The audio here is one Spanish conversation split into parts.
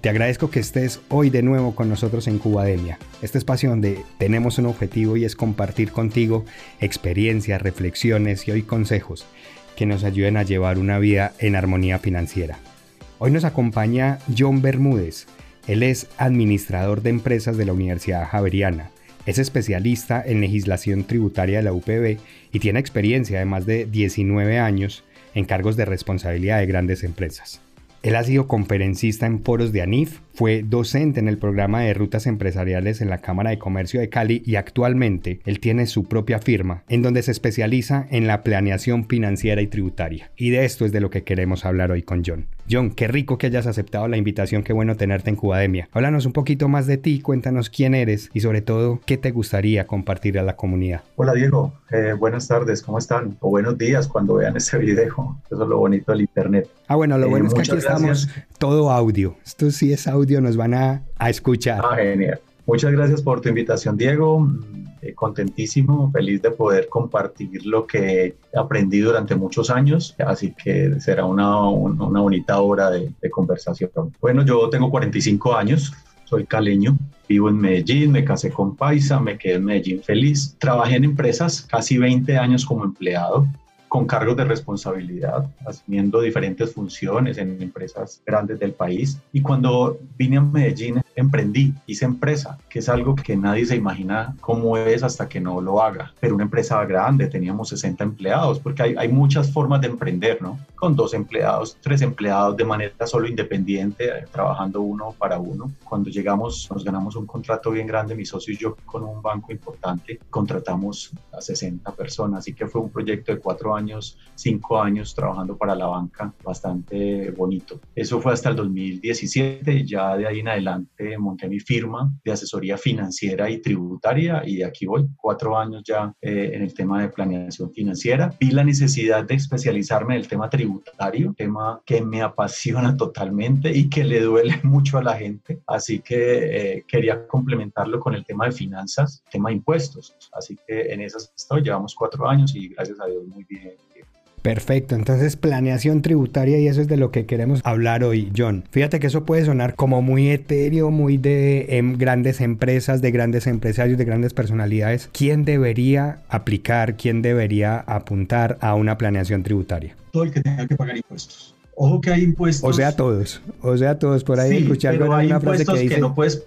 te agradezco que estés hoy de nuevo con nosotros en Cubademia, este espacio donde tenemos un objetivo y es compartir contigo experiencias, reflexiones y hoy consejos que nos ayuden a llevar una vida en armonía financiera. Hoy nos acompaña John Bermúdez. Él es administrador de empresas de la Universidad Javeriana. Es especialista en legislación tributaria de la UPB y tiene experiencia de más de 19 años en cargos de responsabilidad de grandes empresas. Él ha sido conferencista en foros de ANIF, fue docente en el programa de rutas empresariales en la Cámara de Comercio de Cali y actualmente él tiene su propia firma en donde se especializa en la planeación financiera y tributaria. Y de esto es de lo que queremos hablar hoy con John. John, qué rico que hayas aceptado la invitación, qué bueno tenerte en Cubademia. Háblanos un poquito más de ti, cuéntanos quién eres y sobre todo qué te gustaría compartir a la comunidad. Hola Diego, eh, buenas tardes, ¿cómo están? O buenos días cuando vean este video. Eso es lo bonito del Internet. Ah, bueno, lo eh, bueno es que aquí estamos todo audio. Esto sí es audio nos van a, escuchar. Ah, genial. Muchas gracias por tu invitación, Diego. Eh, contentísimo, feliz de poder compartir lo que he aprendido durante muchos años, así que será una, una bonita hora de, de, conversación. Bueno, yo tengo 45 años, soy caleño, vivo en Medellín, me casé con Paisa, me quedé en Medellín feliz. Trabajé en empresas casi 20 años como empleado, con cargos de responsabilidad, asumiendo diferentes funciones en empresas grandes del país. Y cuando vine a Medellín, emprendí, hice empresa, que es algo que nadie se imagina cómo es hasta que no lo haga. Pero una empresa grande, teníamos 60 empleados, porque hay, hay muchas formas de emprender, ¿no? Con dos empleados, tres empleados de manera solo independiente, eh, trabajando uno para uno. Cuando llegamos, nos ganamos un contrato bien grande, mi socio y yo, con un banco importante, contratamos a 60 personas, así que fue un proyecto de cuatro años, cinco años trabajando para la banca, bastante bonito. Eso fue hasta el 2017 y ya de ahí en adelante monté mi firma de asesoría financiera y tributaria y aquí voy, cuatro años ya eh, en el tema de planeación financiera. Vi la necesidad de especializarme en el tema tributario, tema que me apasiona totalmente y que le duele mucho a la gente, así que eh, quería complementarlo con el tema de finanzas, tema de impuestos, así que en esas estoy, llevamos cuatro años y gracias a Dios muy bien. Perfecto, entonces planeación tributaria y eso es de lo que queremos hablar hoy, John. Fíjate que eso puede sonar como muy etéreo, muy de em, grandes empresas, de grandes empresarios, de grandes personalidades. ¿Quién debería aplicar, quién debería apuntar a una planeación tributaria? Todo el que tenga que pagar impuestos. Ojo que hay impuestos. O sea, todos. O sea, todos. Por ahí sí, pero hay impuestos que, no puedes,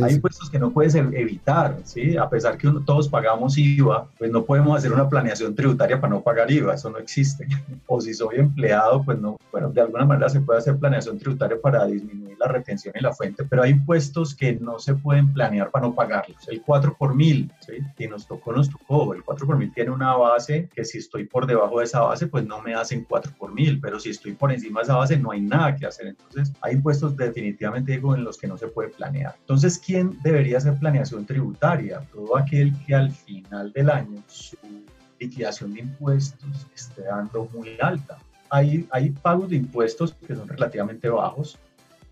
hay impuestos que no puedes evitar, ¿sí? A pesar que todos pagamos IVA, pues no podemos hacer una planeación tributaria para no pagar IVA, eso no existe. O si soy empleado, pues no, bueno, de alguna manera se puede hacer planeación tributaria para disminuir la retención y la fuente, pero hay impuestos que no se pueden planear para no pagarlos. El 4 por mil, ¿sí? Y nos tocó, nos tocó. El 4 por mil tiene una base que si estoy por debajo de esa base, pues no me hacen 4 por mil, pero si estoy por por encima de esa base no hay nada que hacer. Entonces, hay impuestos definitivamente en los que no se puede planear. Entonces, ¿quién debería hacer planeación tributaria? Todo aquel que al final del año su liquidación de impuestos esté dando muy alta. Hay, hay pagos de impuestos que son relativamente bajos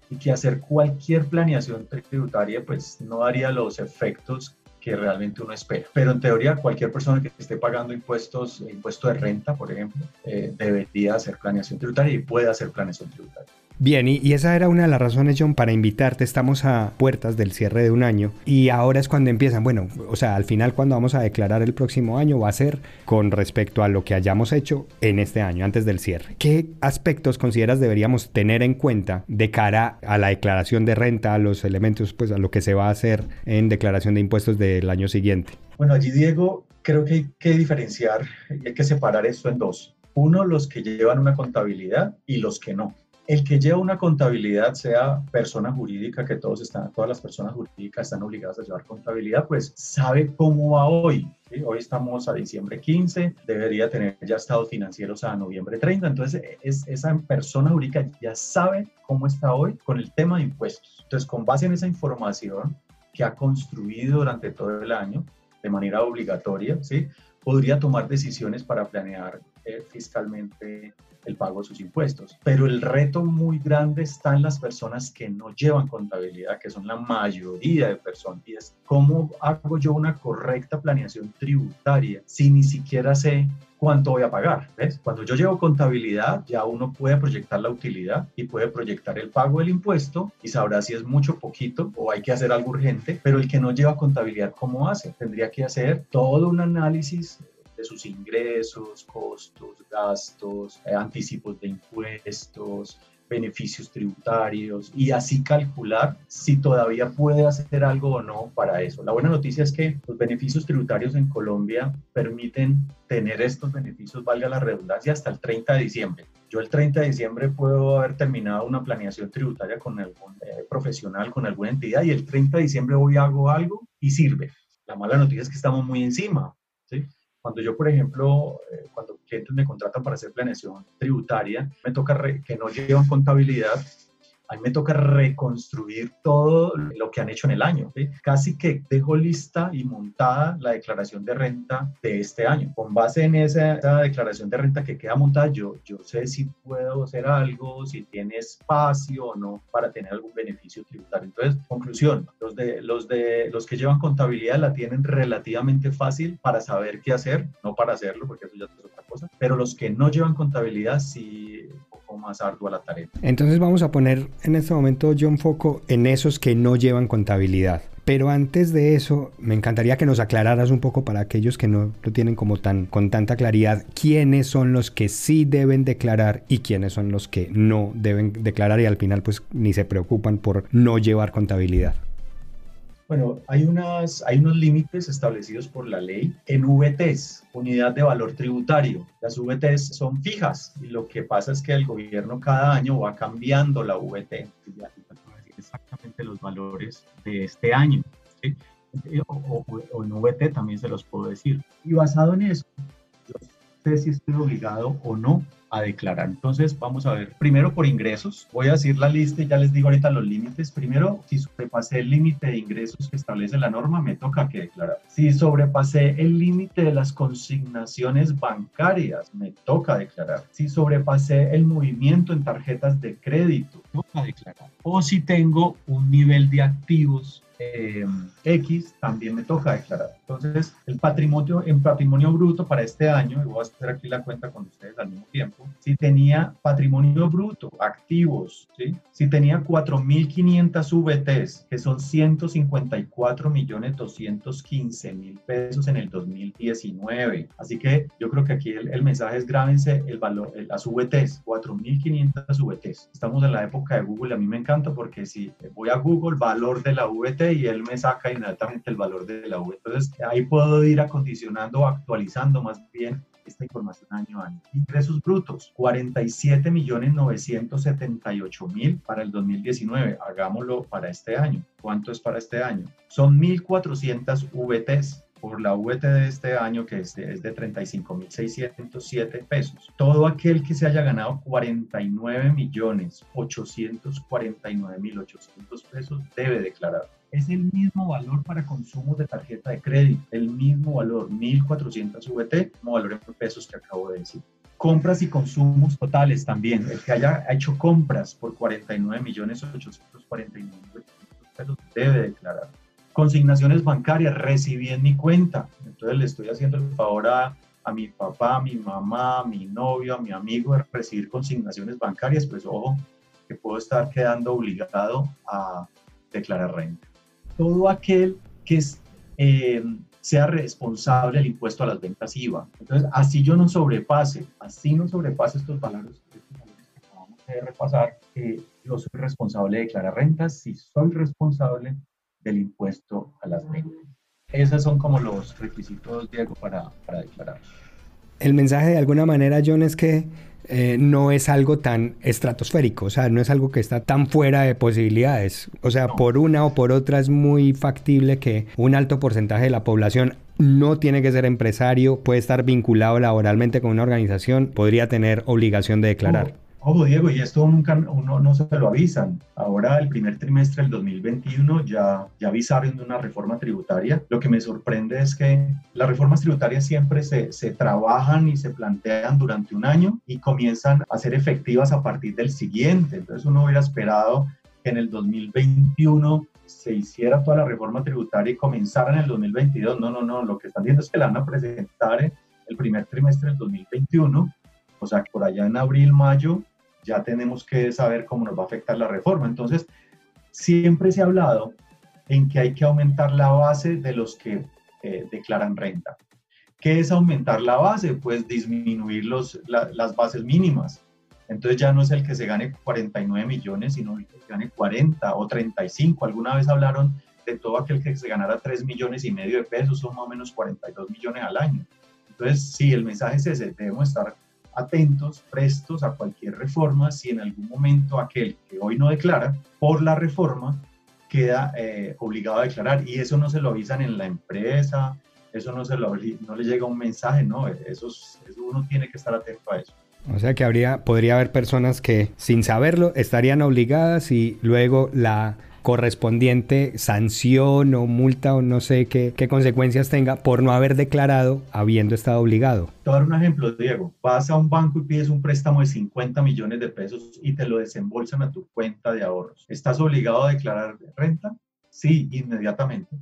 y que hacer cualquier planeación tributaria pues no daría los efectos que realmente uno espera. Pero en teoría, cualquier persona que esté pagando impuestos, impuesto de renta, por ejemplo, eh, debería hacer planeación tributaria y puede hacer planeación tributaria. Bien, y, esa era una de las razones, John, para invitarte. Estamos a puertas del cierre de un año y ahora es cuando empiezan. Bueno, o sea, al final cuando vamos a declarar el próximo año va a ser con respecto a lo que hayamos hecho en este año, antes del cierre. ¿Qué aspectos consideras deberíamos tener en cuenta de cara a la declaración de renta, a los elementos, pues a lo que se va a hacer en declaración de impuestos del año siguiente? Bueno, allí Diego, Creo que hay que diferenciar y hay que separar esto en dos. Uno, los que llevan una contabilidad y los que no el que lleva una contabilidad, sea persona jurídica, que todos están, todas las personas jurídicas están obligadas a llevar contabilidad, pues sabe cómo va hoy. Hoy estamos a diciembre 15, debería tener ya estados financieros a noviembre 30. Entonces, es, esa persona jurídica ya sabe cómo está hoy con el tema de impuestos. Entonces, con base en esa información que ha construido durante todo el año de manera obligatoria, ¿sí? podría tomar decisiones para planear fiscalmente el pago de sus impuestos. Pero el reto muy grande está en las personas que no llevan contabilidad, que son la mayoría de personas. Y es cómo hago yo una correcta planeación tributaria si ni siquiera sé cuánto voy a pagar. ¿ves? Cuando yo llevo contabilidad, ya uno puede proyectar la utilidad y puede proyectar el pago del impuesto y sabrá si es mucho, poquito o hay que hacer algo urgente. Pero el que no lleva contabilidad, ¿cómo hace? Tendría que hacer todo un análisis sus ingresos, costos, gastos, eh, anticipos de impuestos, beneficios tributarios y así calcular si todavía puede hacer algo o no para eso. La buena noticia es que los beneficios tributarios en Colombia permiten tener estos beneficios, valga la redundancia, hasta el 30 de diciembre. Yo el 30 de diciembre puedo haber terminado una planeación tributaria con algún eh, profesional, con alguna entidad y el 30 de diciembre voy hago algo y sirve. La mala noticia es que estamos muy encima. ¿sí? Cuando yo, por ejemplo, eh, cuando clientes me contratan para hacer planeación tributaria, me toca que no llevan contabilidad, a mí me toca reconstruir todo lo que han hecho en el año. Casi que dejo lista y montada la declaración de renta de este año. Con base en esa, declaración de renta que queda montada, yo, yo sé si puedo hacer algo, si tiene espacio o no para tener algún beneficio tributario. Entonces, conclusión, los, de, los, de, los que llevan contabilidad la tienen relativamente fácil para saber qué hacer, no para hacerlo, porque eso ya es otra cosa, pero los que no llevan contabilidad sí más ardua la tarea. Entonces vamos a poner en este momento, John, foco en esos que no llevan contabilidad. Pero antes de eso, me encantaría que nos aclararas un poco para aquellos que no lo tienen como tan con tanta claridad, quiénes son los que sí deben declarar y quiénes son los que no deben declarar y al final pues ni se preocupan por no llevar contabilidad. Bueno, hay, unas, hay unos límites establecidos por la ley en VTs, unidad de valor tributario. Las VTs son fijas y lo que pasa es que el gobierno cada año va cambiando la VT. exactamente los valores de este año. O, o, en VT también se los puedo decir. Y basado en eso, yo sé si estoy obligado o no a declarar. Entonces, vamos a ver, primero por ingresos, voy a decir la lista y ya les digo ahorita los límites. Primero, si sobrepasé el límite de ingresos que establece la norma, me toca que declarar. Si sobrepasé el límite de las consignaciones bancarias, me toca declarar. Si sobrepasé el movimiento en tarjetas de crédito, toca declarar. O si tengo un nivel de activos eh, X, también me toca declarar. Entonces, el patrimonio en patrimonio bruto para este año, y voy a hacer aquí la cuenta con ustedes al mismo tiempo, si tenía patrimonio bruto, activos, ¿sí? si tenía 4.500 VTs, que son 154 millones 215 mil pesos en el 2019. Así que yo creo que aquí el, mensaje es grábense el valor, las VTs, 4.500 VTs. Estamos en la época de Google, a mí me encanta porque si voy a Google, valor de la VT y él me saca inmediatamente el valor de la VT. Entonces ahí puedo ir acondicionando, actualizando más bien esta información año a año. Ingresos brutos, 47 millones 978 mil para el 2019. Hagámoslo para este año. ¿Cuánto es para este año? Son 1.400 VTs por la VT de este año, que es de, es de 35.607 pesos. Todo aquel que se haya ganado 49 millones 849 mil 800 pesos debe declarar es el mismo valor para consumo de tarjeta de crédito, el mismo valor, 1.400 VT, como valor en pesos que acabo de decir. Compras y consumos totales también. El que haya hecho compras por 49 millones 849 pesos debe declarar. Consignaciones bancarias, recibí en mi cuenta. Entonces le estoy haciendo el favor a, a mi papá, a mi mamá, a mi novio, a mi amigo de recibir consignaciones bancarias. Pues ojo, que puedo estar quedando obligado a declarar renta todo aquel que eh, sea responsable del impuesto a las ventas IVA. Entonces, así yo no sobrepase, así no sobrepase estos valores, que acabamos de repasar, eh, yo soy responsable de declarar rentas si soy responsable del impuesto a las ventas. Esos son como los requisitos, Diego, para, para declarar. El mensaje de alguna manera, John, es que eh, no es algo tan estratosférico, o sea, no es algo que está tan fuera de posibilidades. O sea, por una o por otra es muy factible que un alto porcentaje de la población no tiene que ser empresario, puede estar vinculado laboralmente con una organización, podría tener obligación de declarar. Ojo, Diego, y esto nunca uno no se lo avisan. Ahora, el primer trimestre del 2021 ya, ya avisaron de una reforma tributaria. Lo que me sorprende es que las reformas tributarias siempre se, se trabajan y se plantean durante un año y comienzan a ser efectivas a partir del siguiente. Entonces, uno hubiera esperado que en el 2021 se hiciera toda la reforma tributaria y comenzara en el 2022. No, no, no. Lo que están diciendo es que la van a presentar el primer trimestre del 2021. O sea, que por allá en abril, mayo, ya tenemos que saber cómo nos va a afectar la reforma. Entonces, siempre se ha hablado en que hay que aumentar la base de los que eh, declaran renta. ¿Qué es aumentar la base? Pues disminuir los, las bases mínimas. Entonces ya no es el que se gane 49 millones, sino el que se gane 40 o 35. Alguna vez hablaron de todo aquel que se ganara 3 millones y medio de pesos, son más o menos 42 millones al año. Entonces, sí, el mensaje es ese, debemos estar atentos, prestos a cualquier reforma si en algún momento aquel que hoy no declara por la reforma queda eh, obligado a declarar y eso no se lo avisan en la empresa, eso no, se lo, no le llega un mensaje, no, eso, eso uno tiene que estar atento a eso. O sea que habría, podría haber personas que sin saberlo estarían obligadas y luego la correspondiente sanción o multa o no sé qué, qué consecuencias tenga por no haber declarado habiendo estado obligado. Te voy a dar un ejemplo, Diego. Vas a un banco y pides un préstamo de 50 millones de pesos y te lo desembolsan a tu cuenta de ahorros. ¿Estás obligado a declarar renta? Sí, inmediatamente.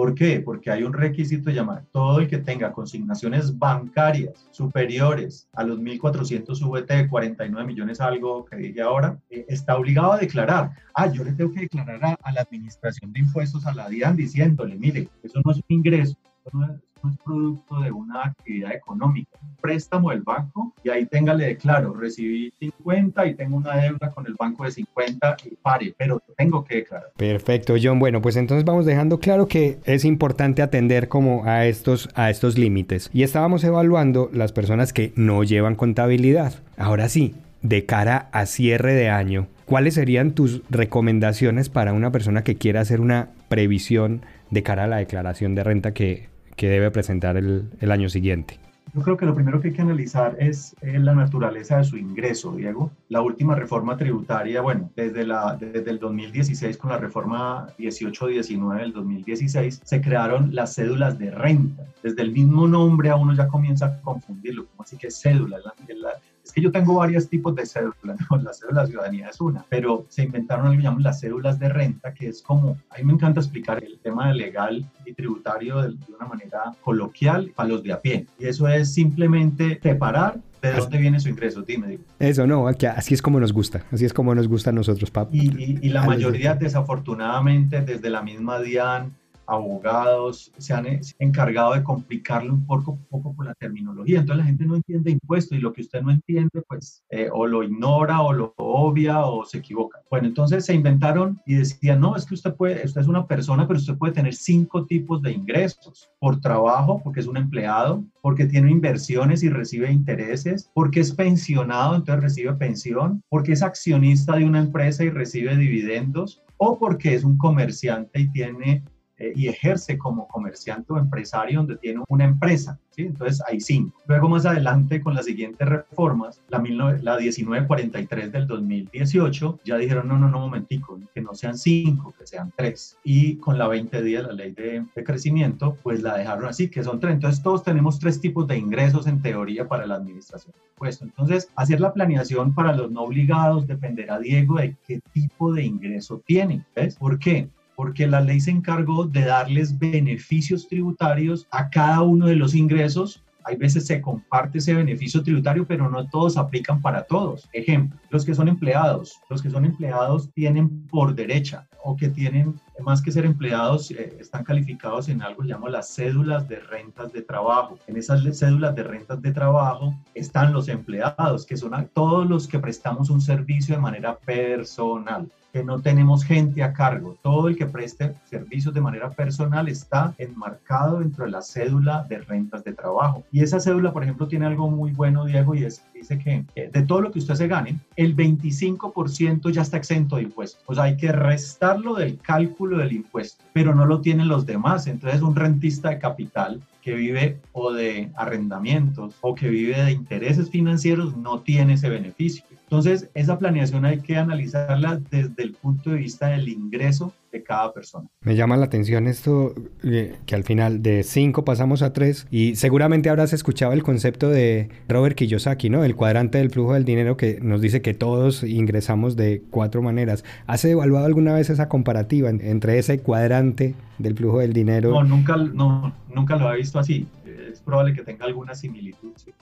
¿Por qué? Porque hay un requisito llamado todo el que tenga consignaciones bancarias superiores a los 1.400 VT de 49 millones, algo que dije ahora, eh, está obligado a declarar. Ah, yo le tengo que declarar a, a, la administración de impuestos, a la DIAN, diciéndole, mire, eso no es un ingreso, eso no es, es producto de una actividad económica, préstamo del banco y ahí tenga, le declaro, recibí 50 y tengo una deuda con el banco de 50 y pare, pero tengo que declarar. Perfecto, John. Bueno, pues entonces vamos dejando claro que es importante atender como a estos, a estos límites. Y estábamos evaluando las personas que no llevan contabilidad. Ahora sí, de cara a cierre de año, ¿cuáles serían tus recomendaciones para una persona que quiera hacer una previsión de cara a la declaración de renta que que debe presentar el, año siguiente? Yo creo que lo primero que hay que analizar es eh, la naturaleza de su ingreso, Diego. La última reforma tributaria, bueno, desde, la, desde el 2016 con la reforma 18-19 del 2016, se crearon las cédulas de renta. Desde el mismo nombre a uno ya comienza a confundirlo, como así que cédula, la, la, es que yo tengo varios tipos de cédulas, ¿no? la cédula de ciudadanía es una, pero se inventaron algo que llaman las cédulas de renta, que es como, a mí me encanta explicar el tema legal y tributario de, de una manera coloquial para los de a pie. Y eso es simplemente separar ¿De dónde viene su ingreso? Dime, digo. Eso no, así es como nos gusta, así es como nos gusta a nosotros, papá. Y, y, y, la mayoría, desafortunadamente, desde la misma DIAN, abogados se han eh, encargado de complicarlo un poco, poco por la terminología. Entonces la gente no entiende impuesto y lo que usted no entiende, pues eh, o lo ignora o lo obvia o se equivoca. Bueno, entonces se inventaron y decían, no, es que usted puede, usted es una persona, pero usted puede tener cinco tipos de ingresos. Por trabajo, porque es un empleado, porque tiene inversiones y recibe intereses, porque es pensionado, entonces recibe pensión, porque es accionista de una empresa y recibe dividendos, o porque es un comerciante y tiene eh, y ejerce como comerciante o empresario donde tiene una empresa. ¿sí? Entonces hay cinco. Luego más adelante con las siguientes reformas, la, la 1943 del 2018, ya dijeron, no, no, no, momentico, que no sean cinco, que sean tres. Y con la 2010, la ley de, de crecimiento, pues la dejaron así, que son tres. Entonces todos tenemos tres tipos de ingresos en teoría para la administración de impuestos. Entonces, hacer la planeación para los no obligados dependerá, Diego, de qué tipo de ingreso tienen. ¿Ves? ¿Por qué? Porque la ley se encargó de darles beneficios tributarios a cada uno de los ingresos. Hay veces se comparte ese beneficio tributario, pero no todos aplican para todos. Ejemplo, los que son empleados. Los que son empleados tienen por derecha o que tienen, más que ser empleados, eh, están calificados en algo que llamo las cédulas de rentas de trabajo. En esas cédulas de rentas de trabajo están los empleados, que son todos los que prestamos un servicio de manera personal. Que no tenemos gente a cargo. Todo el que preste servicios de manera personal está enmarcado dentro de la cédula de rentas de trabajo. Y esa cédula, por ejemplo, tiene algo muy bueno, Diego, y es, dice que de todo lo que usted se gane, el 25% ya está exento de impuestos. O sea, hay que restarlo del cálculo del impuesto, pero no lo tienen los demás. Entonces, un rentista de capital que vive o de arrendamientos o que vive de intereses financieros no tiene ese beneficio. Entonces, esa planeación hay que analizarla desde el punto de vista del ingreso de cada persona. Me llama la atención esto eh, que al final de 5 pasamos a 3 y seguramente habrás escuchado el concepto de Robert Kiyosaki, ¿no? El cuadrante del flujo del dinero que nos dice que todos ingresamos de cuatro maneras. ¿Has evaluado alguna vez esa comparativa entre ese cuadrante del flujo del dinero? No, nunca, no, nunca lo he visto así. Es probable que tenga alguna similitud, sí.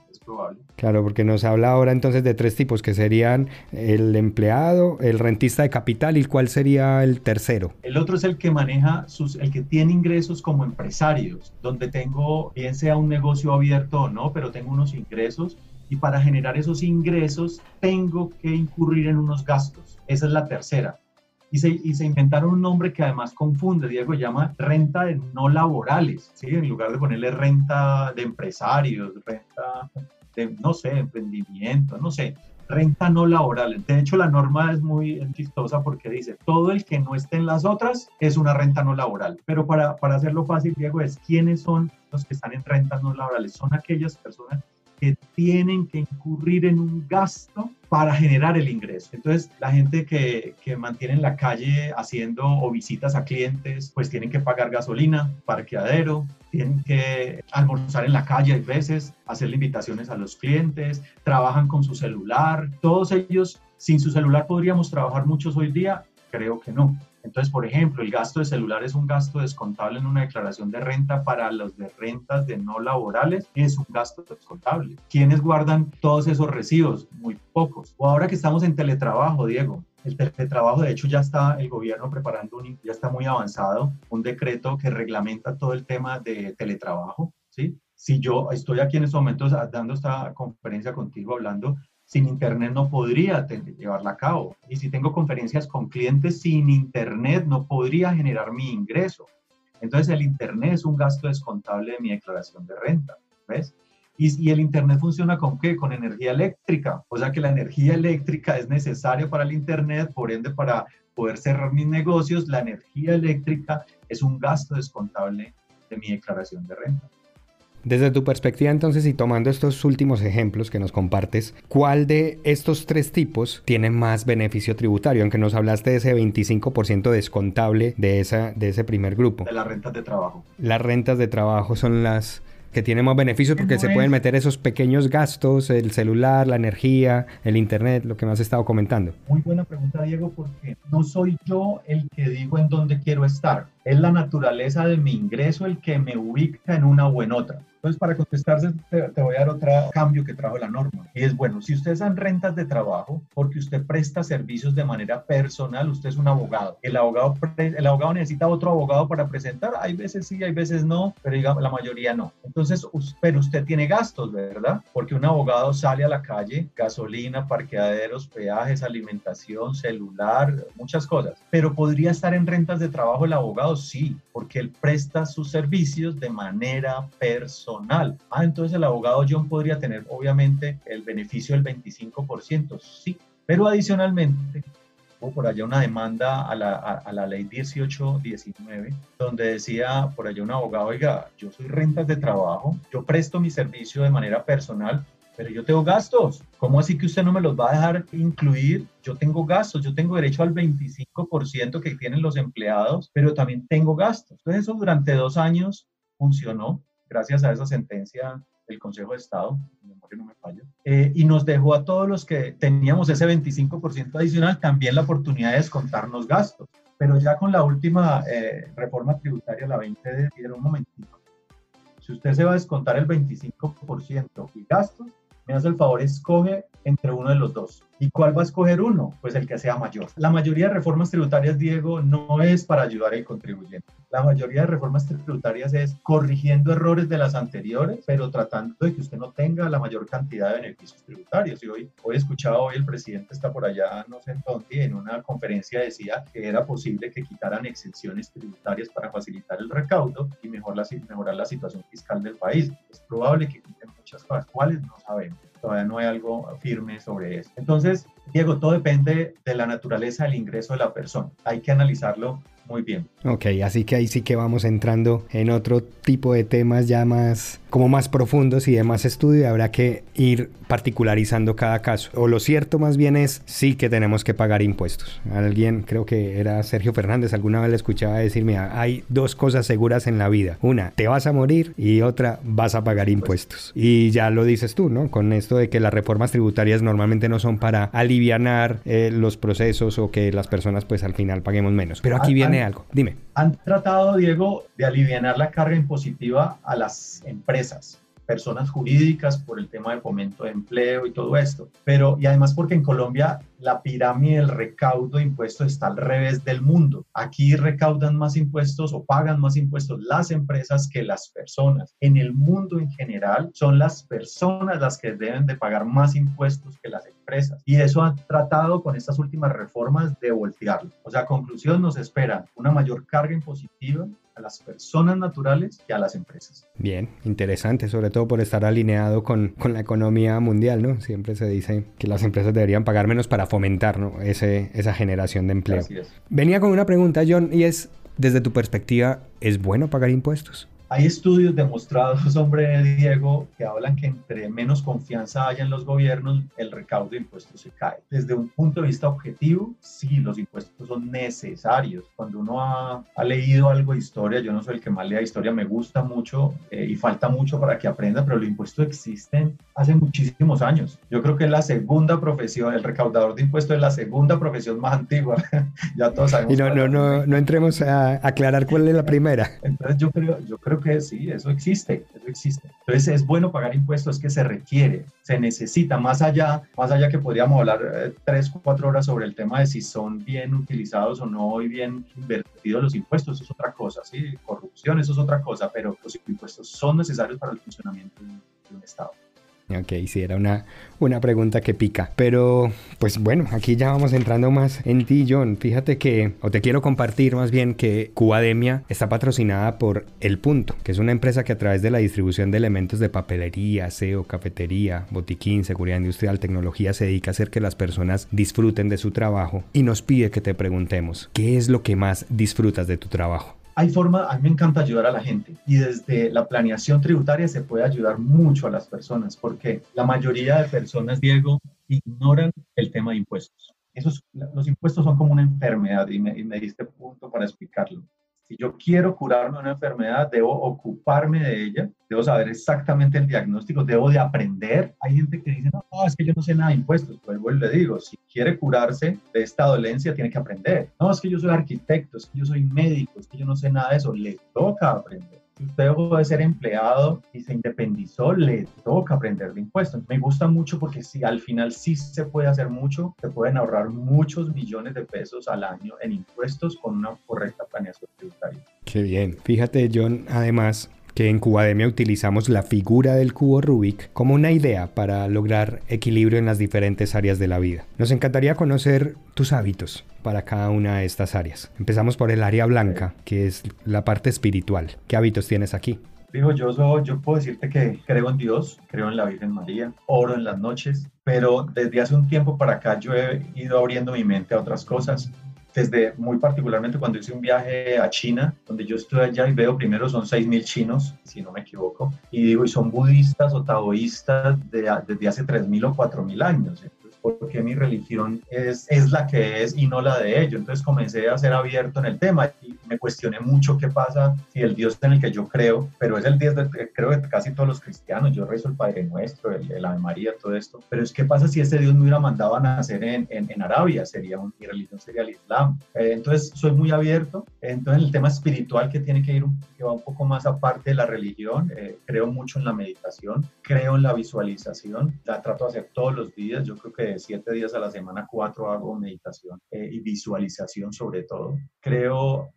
Claro, porque nos habla ahora entonces de tres tipos, que serían el empleado, el rentista de capital y cuál sería el tercero. El otro es el que maneja, sus, el que tiene ingresos como empresarios, donde tengo, bien sea un negocio abierto o no, pero tengo unos ingresos y para generar esos ingresos tengo que incurrir en unos gastos. Esa es la tercera. Y se, y se, inventaron un nombre que además confunde, Diego, llama renta de no laborales, ¿sí? En lugar de ponerle renta de empresarios, renta no sé, emprendimiento, no sé, renta no laboral. De hecho, la norma es muy chistosa porque dice, todo el que no esté en las otras es una renta no laboral. Pero para, para hacerlo fácil, Diego, es quiénes son los que están en rentas no laborales. Son aquellas personas que tienen que incurrir en un gasto para generar el ingreso. Entonces, la gente que, que, mantiene en la calle haciendo o visitas a clientes, pues tienen que pagar gasolina, parqueadero, tienen que almorzar en la calle a veces, hacerle invitaciones a los clientes, trabajan con su celular. Todos ellos, sin su celular podríamos trabajar muchos hoy día, creo que no. Entonces, por ejemplo, el gasto de celular es un gasto descontable en una declaración de renta para los de rentas de no laborales, es un gasto descontable. ¿Quiénes guardan todos esos recibos? Muy pocos. O ahora que estamos en teletrabajo, Diego, el teletrabajo, de hecho, ya está el gobierno preparando, un, ya está muy avanzado, un decreto que reglamenta todo el tema de teletrabajo, ¿sí? Si yo estoy aquí en estos momentos dando esta conferencia contigo hablando, sin Internet no podría llevarla a cabo. Y si tengo conferencias con clientes sin Internet, no podría generar mi ingreso. Entonces el Internet es un gasto descontable de mi declaración de renta. ¿Ves? Y, el Internet funciona con qué? Con energía eléctrica. O sea que la energía eléctrica es necesaria para el Internet, por ende para poder cerrar mis negocios, la energía eléctrica es un gasto descontable de mi declaración de renta. Desde tu perspectiva entonces y tomando estos últimos ejemplos que nos compartes, ¿cuál de estos tres tipos tiene más beneficio tributario? Aunque nos hablaste de ese 25% descontable de, esa, de ese primer grupo. De las rentas de trabajo. Las rentas de trabajo son las que tienen más beneficios porque se pueden meter esos pequeños gastos, el celular, la energía, el internet, lo que me has estado comentando. Muy buena pregunta, Diego, porque no soy yo el que digo en dónde quiero estar. Es la naturaleza de mi ingreso el que me ubica en una o en otra. Entonces, para contestarse, te, voy a dar otro cambio que trajo la norma. Y es, bueno, si ustedes dan rentas de trabajo, porque usted presta servicios de manera personal, usted es un abogado. El abogado, el abogado necesita otro abogado para presentar. Hay veces sí, hay veces no, pero digamos, la mayoría no. Entonces, pero usted tiene gastos, ¿verdad? Porque un abogado sale a la calle, gasolina, parqueaderos, peajes, alimentación, celular, muchas cosas. Pero podría estar en rentas de trabajo el abogado, sí, porque él presta sus servicios de manera personal Ah, entonces el abogado John podría tener obviamente el beneficio del 25%, sí, pero adicionalmente hubo por allá una demanda a la, a, la ley 1819, donde decía por allá un abogado, oiga, yo soy rentas de trabajo, yo presto mi servicio de manera personal, pero yo tengo gastos. ¿Cómo así que usted no me los va a dejar incluir? Yo tengo gastos, yo tengo derecho al 25% que tienen los empleados, pero también tengo gastos. Entonces eso durante dos años funcionó gracias a esa sentencia del Consejo de Estado, no me eh, y nos dejó a todos los que teníamos ese 25% adicional también la oportunidad de descontarnos gastos. Pero ya con la última eh, reforma tributaria, la 20 de un momentito, si usted se va a descontar el 25% y gastos, me hace el favor, escoge entre uno de los dos. ¿Y cuál va a escoger uno? Pues el que sea mayor. La mayoría de reformas tributarias, Diego, no es para ayudar al contribuyente. La mayoría de reformas tributarias es corrigiendo errores de las anteriores, pero tratando de que usted no tenga la mayor cantidad de beneficios tributarios. Y hoy, hoy he escuchado, hoy el presidente está por allá, no sé en dónde, en una conferencia decía que era posible que quitaran exenciones tributarias para facilitar el recaudo y mejorar la, mejorar la situación fiscal del país. Es probable que quiten muchas cosas. ¿Cuáles? No sabemos todavía no hay algo firme sobre eso. Entonces, Diego, todo depende de la naturaleza del ingreso de la persona. Hay que analizarlo muy bien. Ok, así que ahí sí que vamos entrando en otro tipo de temas ya más como más profundos y de más estudio y habrá que ir particularizando cada caso. O lo cierto más bien es sí que tenemos que pagar impuestos. Alguien, creo que era Sergio Fernández, alguna vez le escuchaba decirme, hay dos cosas seguras en la vida. Una, te vas a morir y otra, vas a pagar impuestos. Y ya lo dices tú, ¿no? Con esto de que las reformas tributarias normalmente no son para alivianar eh, los procesos o que las personas pues al final paguemos menos. Pero aquí viene algo. Dime. Han tratado, Diego, de aliviar la carga impositiva a las empresas personas jurídicas por el tema de fomento de empleo y todo esto. Pero, y además porque en Colombia la pirámide del recaudo de impuestos está al revés del mundo. Aquí recaudan más impuestos o pagan más impuestos las empresas que las personas. En el mundo en general son las personas las que deben de pagar más impuestos que las empresas. Y eso han tratado con estas últimas reformas de voltearlo. O sea, conclusión, nos espera una mayor carga impositiva a las personas naturales que a las empresas. Bien, interesante, sobre todo por estar alineado con, con la economía mundial, ¿no? Siempre se dice que las empresas deberían pagar menos para fomentar ¿no? Ese, esa generación de empleo. Venía con una pregunta, John, y es, desde tu perspectiva, ¿es bueno pagar impuestos? Hay estudios demostrados, hombre Diego, que hablan que entre menos confianza haya en los gobiernos, el recaudo de impuestos se cae. Desde un punto de vista objetivo, sí, los impuestos son necesarios. Cuando uno ha, leído algo de historia, yo no soy el que más lea historia, me gusta mucho eh, y falta mucho para que aprenda, pero los impuestos existen hace muchísimos años. Yo creo que es la segunda profesión, el recaudador de impuestos es la segunda profesión más antigua. ya todos sabemos. Y no, no, no, no entremos a aclarar cuál es la primera. Entonces yo creo, yo creo que sí, eso existe, eso existe. Entonces es bueno pagar impuestos, que se requiere, se necesita, más allá, más allá que podríamos hablar eh, tres, cuatro horas sobre el tema de si son bien utilizados o no y bien invertidos los impuestos, eso es otra cosa, sí, corrupción, eso es otra cosa, pero los impuestos son necesarios para el funcionamiento de un Estado. Ok, sí, era una, una pregunta que pica. Pero, pues bueno, aquí ya vamos entrando más en ti, John. Fíjate que, o te quiero compartir más bien que Cubademia está patrocinada por El Punto, que es una empresa que a través de la distribución de elementos de papelería, aseo, cafetería, botiquín, seguridad industrial, tecnología, se dedica a hacer que las personas disfruten de su trabajo y nos pide que te preguntemos, ¿qué es lo que más disfrutas de tu trabajo? Hay forma, a mí me encanta ayudar a la gente y desde la planeación tributaria se puede ayudar mucho a las personas porque la mayoría de personas, Diego, ignoran el tema de impuestos. Esos, los impuestos son como una enfermedad y me, y me diste punto para explicarlo. Si yo quiero curarme una enfermedad, debo ocuparme de ella, debo saber exactamente el diagnóstico, debo de aprender. Hay gente que dice, no, es que yo no sé nada de impuestos. Pues vuelvo le digo, si quiere curarse de esta dolencia, tiene que aprender. No, es que yo soy arquitecto, es que yo soy médico, es que yo no sé nada de eso. Le toca aprender. Si usted dejó de ser empleado y se independizó, le toca aprender de impuestos. Me gusta mucho porque si al final sí se puede hacer mucho, se pueden ahorrar muchos millones de pesos al año en impuestos con una correcta planeación tributaria. Qué bien. Fíjate, John, además, que en Cubademia utilizamos la figura del cubo Rubik como una idea para lograr equilibrio en las diferentes áreas de la vida. Nos encantaría conocer tus hábitos para cada una de estas áreas. Empezamos por el área blanca, que es la parte espiritual. ¿Qué hábitos tienes aquí? Digo, yo, yo puedo decirte que creo en Dios, creo en la Virgen María, oro en las noches, pero desde hace un tiempo para acá yo he ido abriendo mi mente a otras cosas desde muy particularmente cuando hice un viaje a China, donde yo estoy allá y veo primero son 6.000 chinos, si no me equivoco, y digo, y son budistas o taoístas de, desde hace 3.000 o 4.000 años. Entonces, ¿por qué mi religión es, es la que es y no la de ellos? Entonces comencé a ser abierto en el tema me cuestioné mucho qué pasa si el Dios en el que yo creo, pero es el Dios de, creo de casi todos los cristianos, yo rezo el Padre Nuestro, el, Ave María, todo esto, pero es qué pasa si ese Dios me hubiera mandado a nacer en, en, Arabia, sería un, mi religión sería el Islam. Eh, entonces soy muy abierto, entonces el tema espiritual que tiene que ir, que va un poco más aparte de la religión, eh, creo mucho en la meditación, creo en la visualización, la trato de hacer todos los días, yo creo que de siete días a la semana, cuatro hago meditación eh, y visualización sobre todo. Creo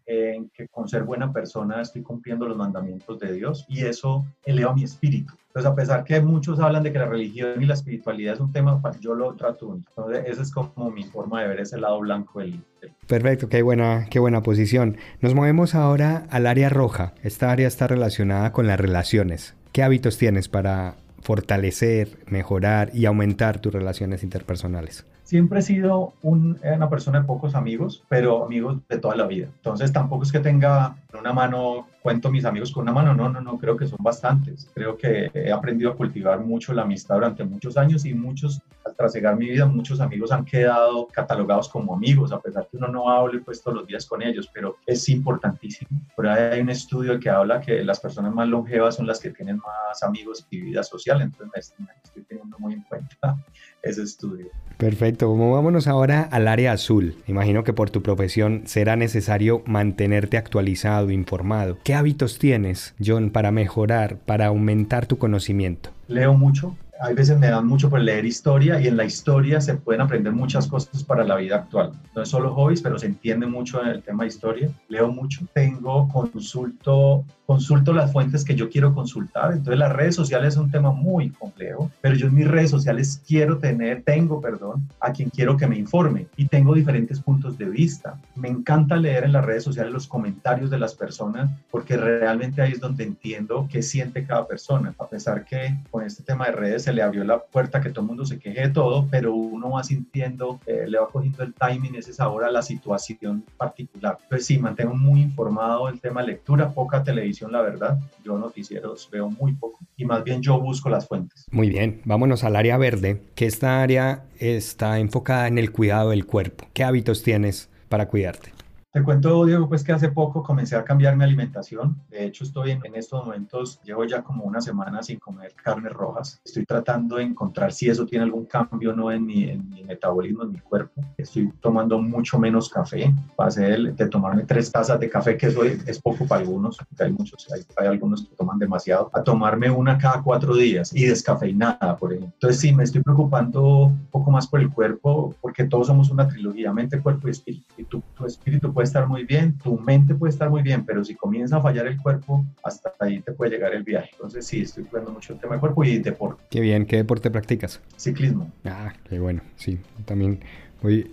que con ser buena persona estoy cumpliendo los mandamientos de Dios y eso eleva mi espíritu. Entonces, a pesar que muchos hablan de que la religión y la espiritualidad es un tema, pues, yo lo trato. Entonces, esa es como mi forma de ver ese lado blanco del... Perfecto, qué buena, qué buena posición. Nos movemos ahora al área roja. Esta área está relacionada con las relaciones. ¿Qué hábitos tienes para fortalecer, mejorar y aumentar tus relaciones interpersonales? Siempre he sido una persona de pocos amigos, pero amigos de toda la vida. Entonces tampoco es que tenga una mano cuento mis amigos con una mano, no, no, no, creo que son bastantes. Creo que he aprendido a cultivar mucho la amistad durante muchos años y muchos, trasegar mi vida, muchos amigos han quedado catalogados como amigos, a pesar que uno no hable pues todos los días con ellos, pero es importantísimo. Por ahí hay un estudio que habla que las personas más longevas son las que tienen más amigos y vida social, entonces me, estoy teniendo muy en cuenta ese estudio. Perfecto, vámonos ahora al área azul. Imagino que por tu profesión será necesario mantenerte actualizado, informado. ¿Qué hábitos tienes, John, para mejorar, para aumentar tu conocimiento? Leo mucho, hay veces me dan mucho por leer historia y en la historia se pueden aprender muchas cosas para la vida actual. No es solo hobbies, pero se entiende mucho en el tema de historia. Leo mucho, tengo, consulto, consulto las fuentes que yo quiero consultar. Entonces las redes sociales es un tema muy complejo, pero yo en mis redes sociales quiero tener, tengo, perdón, a quien quiero que me informe y tengo diferentes puntos de vista. Me encanta leer en las redes sociales los comentarios de las personas porque realmente ahí es donde entiendo qué siente cada persona. A pesar que con este tema de redes le abrió la puerta que todo el mundo se queje de todo, pero uno va sintiendo, eh, le va cogiendo el timing, ese sabor a la situación particular. Entonces sí, mantengo muy informado el tema lectura, poca televisión, la verdad. Yo noticieros veo muy poco y más bien yo busco las fuentes. Muy bien, vámonos al área verde, que esta área está enfocada en el cuidado del cuerpo. ¿Qué hábitos tienes para cuidarte? Te cuento, Diego, pues que hace poco comencé a cambiar mi alimentación. De hecho, estoy en, estos momentos, llevo ya como una semana sin comer carnes rojas. Estoy tratando de encontrar si eso tiene algún cambio o no en mi, en mi, metabolismo, en mi cuerpo. Estoy tomando mucho menos café. Pasé de, de tomarme tres tazas de café, que eso es, poco para algunos, hay muchos, hay, hay, algunos que toman demasiado, a tomarme una cada cuatro días y descafeinada, por ejemplo. Entonces, sí, me estoy preocupando un poco más por el cuerpo, porque todos somos una trilogía, mente, cuerpo y espíritu. Y tu, tu espíritu puede estar muy bien, tu mente puede estar muy bien, pero si comienza a fallar el cuerpo, hasta ahí te puede llegar el viaje. Entonces sí, estoy cuidando mucho el tema del cuerpo y deporte. Qué bien, ¿qué deporte practicas? Ciclismo. Ah, qué bueno, sí, también voy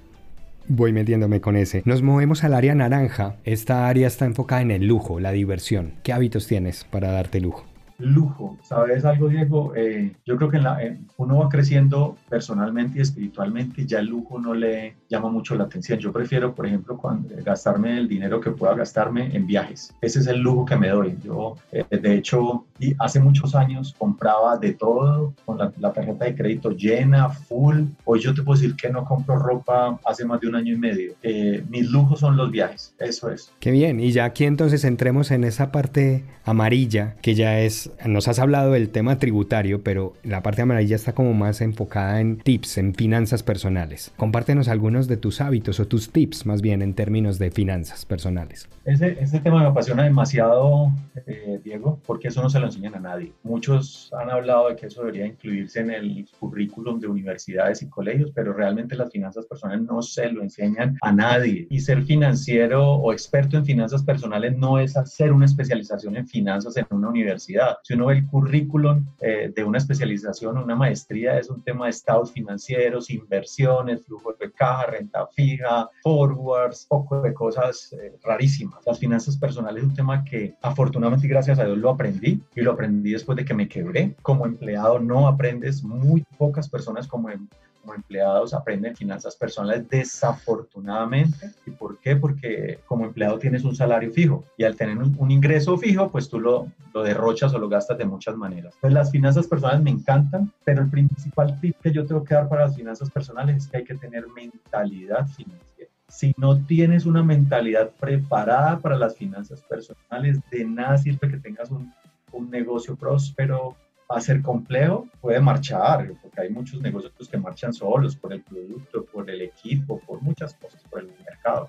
voy metiéndome con ese. Nos movemos al área naranja. Esta área está enfocada en el lujo, la diversión. ¿Qué hábitos tienes para darte lujo? Lujo. ¿Sabes algo, Diego? Eh, yo creo que uno va creciendo personalmente y espiritualmente ya el lujo no le llama mucho la atención. Yo prefiero, por ejemplo, cuando, gastarme el dinero que pueda gastarme en viajes. Ese es el lujo que me doy. Yo, eh, de hecho, hace muchos años compraba de todo con la, tarjeta de crédito llena, full. Hoy yo te puedo decir que no compro ropa hace más de un año y medio. Eh, mis lujos son los viajes. Eso es. Qué bien. Y ya aquí entonces entremos en esa parte amarilla que ya es nos has hablado del tema tributario, pero la parte amarilla está como más enfocada en tips, en finanzas personales. Compártenos algunos de tus hábitos o tus tips más bien en términos de finanzas personales. Ese tema me apasiona demasiado, eh, Diego, porque eso no se lo enseñan a nadie. Muchos han hablado de que eso debería incluirse en el currículum de universidades y colegios, pero realmente las finanzas personales no se lo enseñan a nadie. Y ser financiero o experto en finanzas personales no es hacer una especialización en finanzas en una universidad. Si uno ve el currículum eh, de una especialización, una maestría, es un tema de estados financieros, inversiones, flujo de caja, renta fija, forwards, poco de cosas eh, rarísimas. Las finanzas personales es un tema que afortunadamente y gracias a Dios lo aprendí y lo aprendí después de que me quebré. Como empleado no aprendes, muy pocas personas como em, empleados aprenden finanzas personales desafortunadamente. ¿Y por qué? Porque como empleado tienes un salario fijo y al tener un, ingreso fijo, pues tú lo, lo, derrochas o lo gastas de muchas maneras. Pues las finanzas personales me encantan, pero el principal tip que yo tengo que dar para las finanzas personales es que hay que tener mentalidad financiera. si no tienes una mentalidad preparada para las finanzas personales, de nada sirve que tengas un, un negocio próspero, va a ser complejo, puede marchar, porque hay muchos negocios que marchan solos por el producto, por el equipo, por muchas cosas, por el mercado.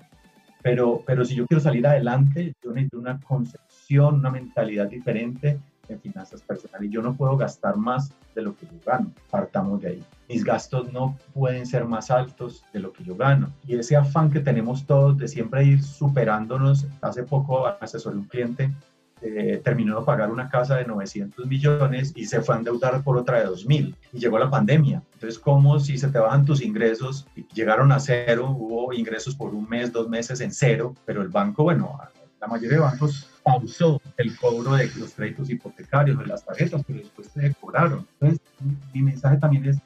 Pero, pero si yo quiero salir adelante, yo necesito una concepción, una mentalidad diferente en finanzas personales. Yo no puedo gastar más de lo que yo gano. Partamos de ahí. Mis gastos no pueden ser más altos de lo que yo gano. Y ese afán que tenemos todos de siempre ir superándonos. Hace poco asesoré un cliente eh, terminó de pagar una casa de 900 millones y se fue a endeudar por otra de 2.000 y llegó la pandemia. Entonces, como si se te bajan tus ingresos, llegaron a cero, hubo ingresos por un mes, dos meses en cero, pero el banco, bueno, la mayoría de bancos pausó el cobro de los créditos hipotecarios, de las tarjetas, pero después se cobraron. Entonces, mi mensaje también es,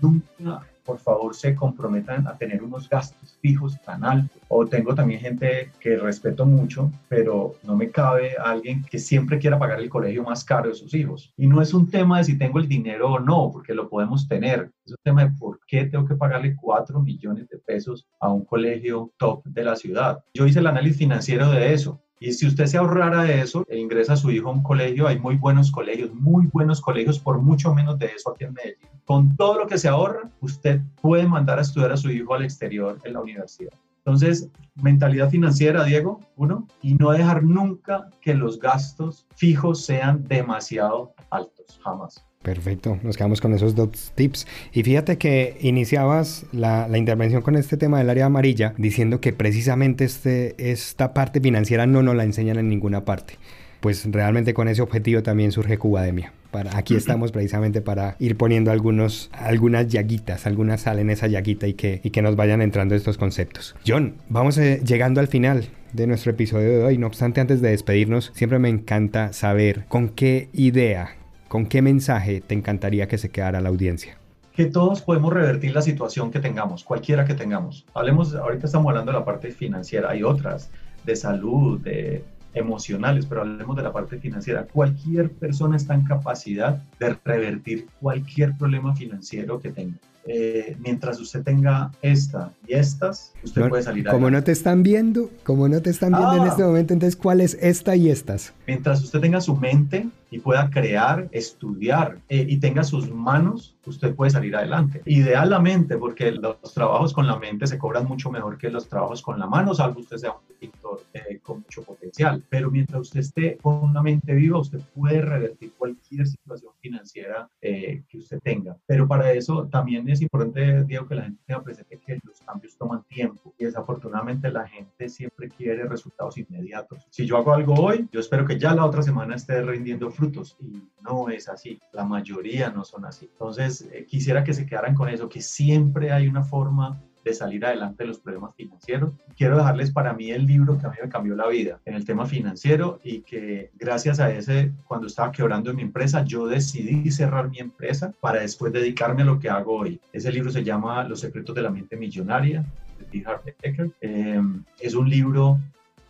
nunca por favor se comprometan a tener unos gastos fijos tan altos. O tengo también gente que respeto mucho, pero no me cabe alguien que siempre quiera pagar el colegio más caro de sus hijos. Y no es un tema de si tengo el dinero o no, porque lo podemos tener. Es un tema de por qué tengo que pagarle 4 millones de pesos a un colegio top de la ciudad. Yo hice el análisis financiero de eso. Y si usted se ahorrara de eso e ingresa a su hijo a un colegio, hay muy buenos colegios, muy buenos colegios por mucho menos de eso aquí en Medellín. Con todo lo que se ahorra, usted puede mandar a estudiar a su hijo al exterior en la universidad. Entonces, mentalidad financiera, Diego, uno, y no dejar nunca que los gastos fijos sean demasiado altos, jamás. Perfecto, nos quedamos con esos dos tips. Y fíjate que iniciabas la, intervención con este tema del área amarilla diciendo que precisamente este, esta parte financiera no nos la enseñan en ninguna parte. Pues realmente con ese objetivo también surge Cubademia. Para, aquí estamos precisamente para ir poniendo algunos, algunas llaguitas, alguna sal en esa llaguita y que, y que nos vayan entrando estos conceptos. John, vamos eh, llegando al final de nuestro episodio de hoy. No obstante, antes de despedirnos, siempre me encanta saber con qué idea ¿Con qué mensaje te encantaría que se quedara la audiencia? Que todos podemos revertir la situación que tengamos, cualquiera que tengamos. Hablemos, ahorita estamos hablando de la parte financiera, hay otras, de salud, de emocionales, pero hablemos de la parte financiera. Cualquier persona está en capacidad de revertir cualquier problema financiero que tenga. Eh, mientras usted tenga esta y estas, usted puede salir Como no te están viendo, como no te están viendo en ah. este momento, entonces, ¿cuál es esta y estas? Mientras usted tenga su mente y pueda crear, estudiar eh, y tenga sus manos, usted puede salir adelante. Idealmente, porque los trabajos con la mente se cobran mucho mejor que los trabajos con la mano, salvo usted sea un pintor eh, con mucho potencial. Pero mientras usted esté con una mente viva, usted puede revertir cualquier situación financiera que usted tenga. Pero para eso también es importante, Diego, que la gente tenga presente que los cambios toman tiempo y desafortunadamente la gente siempre quiere resultados inmediatos. Si yo hago algo hoy, yo espero que ya la otra semana esté rindiendo frutos y no es así. La mayoría no son así. Entonces, eh, quisiera que se quedaran con eso, que siempre hay una forma de salir adelante de los problemas financieros. Quiero dejarles para mí el libro que a mí me cambió la vida en el tema financiero y que gracias a ese, cuando estaba quebrando en mi empresa, yo decidí cerrar mi empresa para después dedicarme a lo que hago hoy. Ese libro se llama Los secretos de la mente millonaria de T. Harv Eker. Eh, es un libro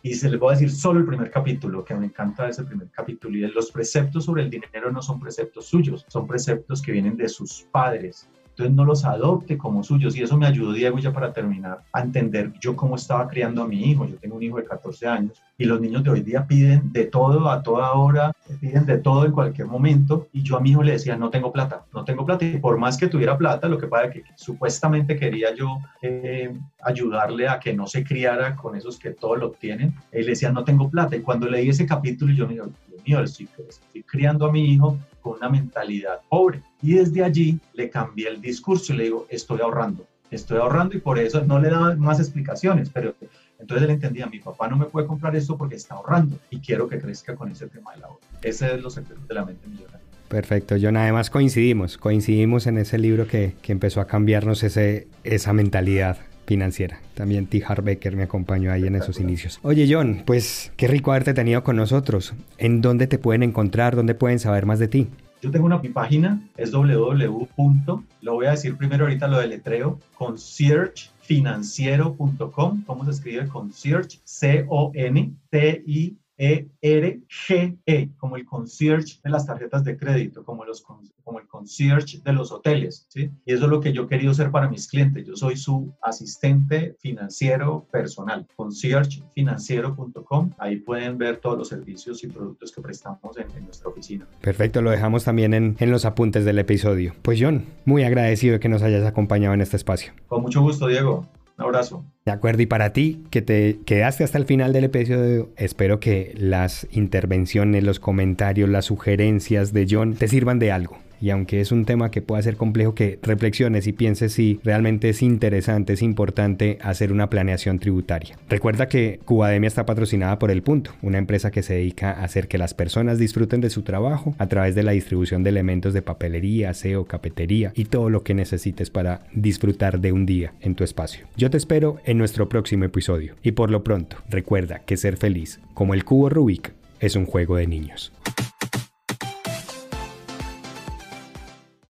y se les voy a decir solo el primer capítulo, que me encanta ese primer capítulo. Y los preceptos sobre el dinero no son preceptos suyos, son preceptos que vienen de sus padres, entonces no los adopte como suyos. Y eso me ayudó, Diego, ya para terminar, a entender yo cómo estaba criando a mi hijo. Yo tengo un hijo de 14 años y los niños de hoy día piden de todo a toda hora, piden de todo en cualquier momento. Y yo a mi hijo le decía, no tengo plata, no tengo plata. Y por más que tuviera plata, lo que pasa es que supuestamente quería yo eh, ayudarle a que no se criara con esos que todo lo tienen. Él decía, no tengo plata. Y cuando leí ese capítulo, yo me digo, mío, estoy, estoy criando a mi hijo con una mentalidad pobre. Y desde allí le cambié el discurso y le digo, estoy ahorrando, estoy ahorrando y por eso no le daba más explicaciones, pero entonces él entendía, mi papá no me puede comprar esto porque está ahorrando y quiero que crezca con ese tema del ahorro. Ese es los secretos de la mente millonaria. Perfecto, John. Además coincidimos, coincidimos en ese libro que, que empezó a cambiarnos ese, esa mentalidad financiera. También T. Becker me acompañó ahí en esos inicios. Oye John, pues qué rico haberte tenido con nosotros. ¿En dónde te pueden encontrar? ¿Dónde pueden saber más de ti? Yo tengo una mi página, es www. Lo voy a decir primero ahorita lo del letreo, conciergefinanciero.com. ¿Cómo se escribe concierge? C-O-N-T-I E-R-G-E, e, como el concierge de las tarjetas de crédito, como, los, como el concierge de los hoteles, ¿sí? Y eso es lo que yo he querido ser para mis clientes. Yo soy su asistente financiero personal, conciergefinanciero.com. Ahí pueden ver todos los servicios y productos que prestamos en, en nuestra oficina. Perfecto, lo dejamos también en, en los apuntes del episodio. Pues John, muy agradecido de que nos hayas acompañado en este espacio. Con mucho gusto, Diego. Un abrazo. De acuerdo, y para ti que te quedaste hasta el final del episodio, espero que las intervenciones, los comentarios, las sugerencias de John te sirvan de algo y aunque es un tema que pueda ser complejo, que reflexiones y pienses si realmente es interesante, es importante hacer una planeación tributaria. Recuerda que Cubademia está patrocinada por El Punto, una empresa que se dedica a hacer que las personas disfruten de su trabajo a través de la distribución de elementos de papelería, aseo, cafetería y todo lo que necesites para disfrutar de un día en tu espacio. Yo te espero en nuestro próximo episodio y por lo pronto recuerda que ser feliz, como el cubo Rubik, es un juego de niños.